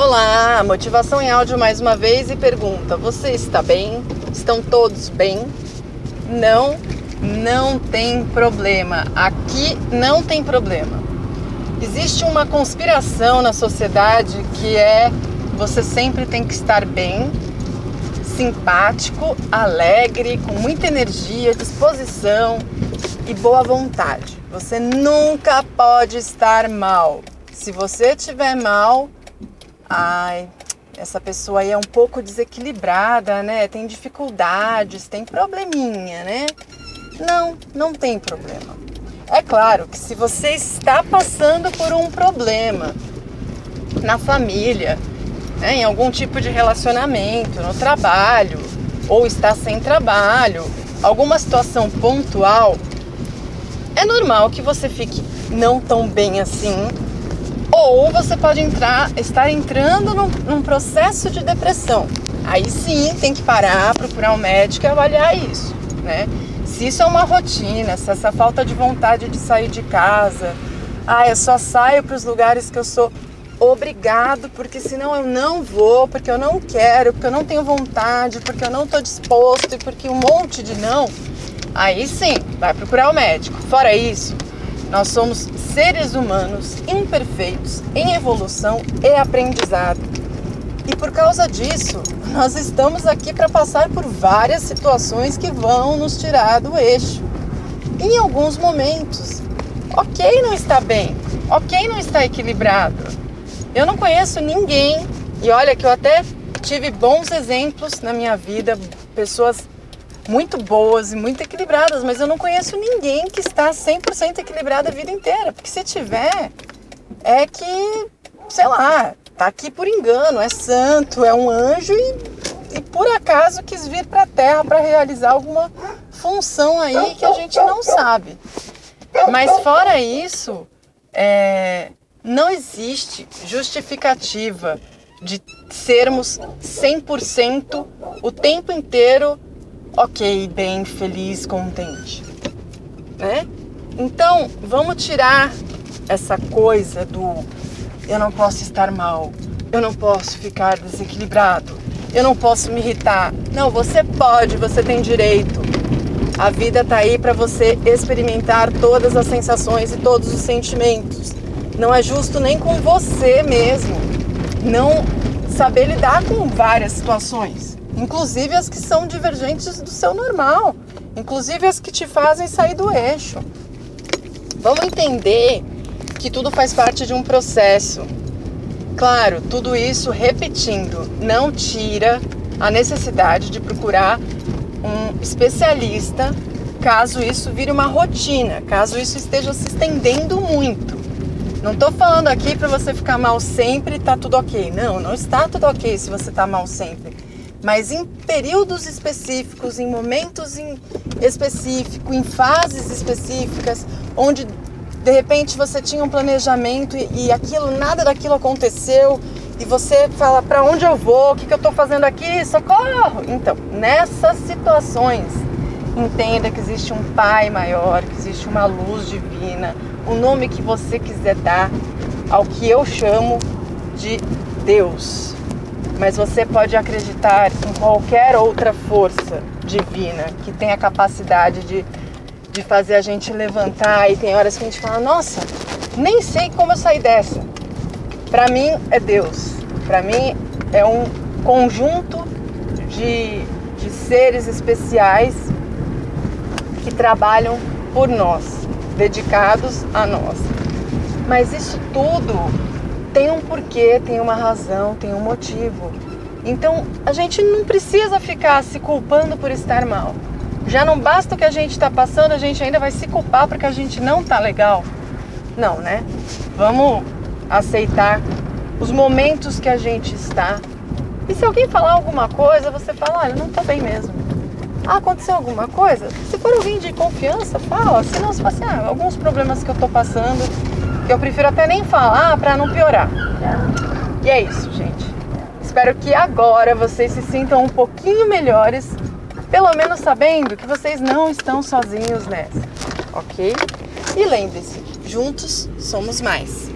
Olá, motivação em áudio mais uma vez e pergunta: você está bem? Estão todos bem? Não, não tem problema. Aqui não tem problema. Existe uma conspiração na sociedade que é você sempre tem que estar bem, simpático, alegre, com muita energia, disposição e boa vontade. Você nunca pode estar mal. Se você estiver mal, ai, essa pessoa aí é um pouco desequilibrada, né? Tem dificuldades, tem probleminha, né? Não, não tem problema. É claro que se você está passando por um problema na família, né, em algum tipo de relacionamento, no trabalho, ou está sem trabalho, alguma situação pontual, é normal que você fique não tão bem assim ou você pode entrar, estar entrando num, num processo de depressão. Aí sim tem que parar, procurar um médico e avaliar isso, né? Se isso é uma rotina, se essa falta de vontade de sair de casa, ah, eu só saio para os lugares que eu sou obrigado, porque senão eu não vou, porque eu não quero, porque eu não tenho vontade, porque eu não estou disposto e porque um monte de não, aí sim, vai procurar o médico. Fora isso, nós somos seres humanos imperfeitos em evolução e aprendizado. E por causa disso, nós estamos aqui para passar por várias situações que vão nos tirar do eixo. Em alguns momentos, ok não está bem, ok não está equilibrado. Eu não conheço ninguém, e olha que eu até tive bons exemplos na minha vida, pessoas muito boas e muito equilibradas, mas eu não conheço ninguém que está 100% equilibrado a vida inteira. Porque se tiver, é que, sei lá, tá aqui por engano, é santo, é um anjo e, e por acaso quis vir para a Terra para realizar alguma função aí que a gente não sabe. Mas fora isso, é, não existe justificativa de sermos 100% o tempo inteiro ok, bem, feliz, contente, né? Então, vamos tirar essa coisa do eu não posso estar mal, eu não posso ficar desequilibrado, eu não posso me irritar. Não, você pode, você tem direito. A vida tá aí para você experimentar todas as sensações e todos os sentimentos. Não é justo nem com você mesmo não saber lidar com várias situações inclusive as que são divergentes do seu normal, inclusive as que te fazem sair do eixo. Vamos entender que tudo faz parte de um processo. Claro, tudo isso repetindo não tira a necessidade de procurar um especialista caso isso vire uma rotina, caso isso esteja se estendendo muito. Não estou falando aqui para você ficar mal sempre e tá tudo ok. Não, não está tudo ok se você está mal sempre mas em períodos específicos, em momentos em específico, em fases específicas, onde de repente você tinha um planejamento e, e aquilo, nada daquilo aconteceu e você fala para onde eu vou, o que, que eu estou fazendo aqui, socorro! Então, nessas situações, entenda que existe um Pai maior, que existe uma luz divina, o nome que você quiser dar ao que eu chamo de Deus mas você pode acreditar em qualquer outra força divina que tem a capacidade de, de fazer a gente levantar. E tem horas que a gente fala: Nossa, nem sei como eu saí dessa. Para mim é Deus. Para mim é um conjunto de, de seres especiais que trabalham por nós, dedicados a nós. Mas isso tudo tem um porquê, tem uma razão, tem um motivo. Então a gente não precisa ficar se culpando por estar mal. Já não basta o que a gente está passando, a gente ainda vai se culpar porque a gente não tá legal. Não, né? Vamos aceitar os momentos que a gente está. E se alguém falar alguma coisa, você fala, olha, não tô bem mesmo. Ah, aconteceu alguma coisa? Se for alguém de confiança, fala. Se não, se for assim, ah, alguns problemas que eu tô passando, que eu prefiro até nem falar para não piorar. E é isso, gente. Espero que agora vocês se sintam um pouquinho melhores, pelo menos sabendo que vocês não estão sozinhos nessa, ok? E lembre-se, juntos somos mais.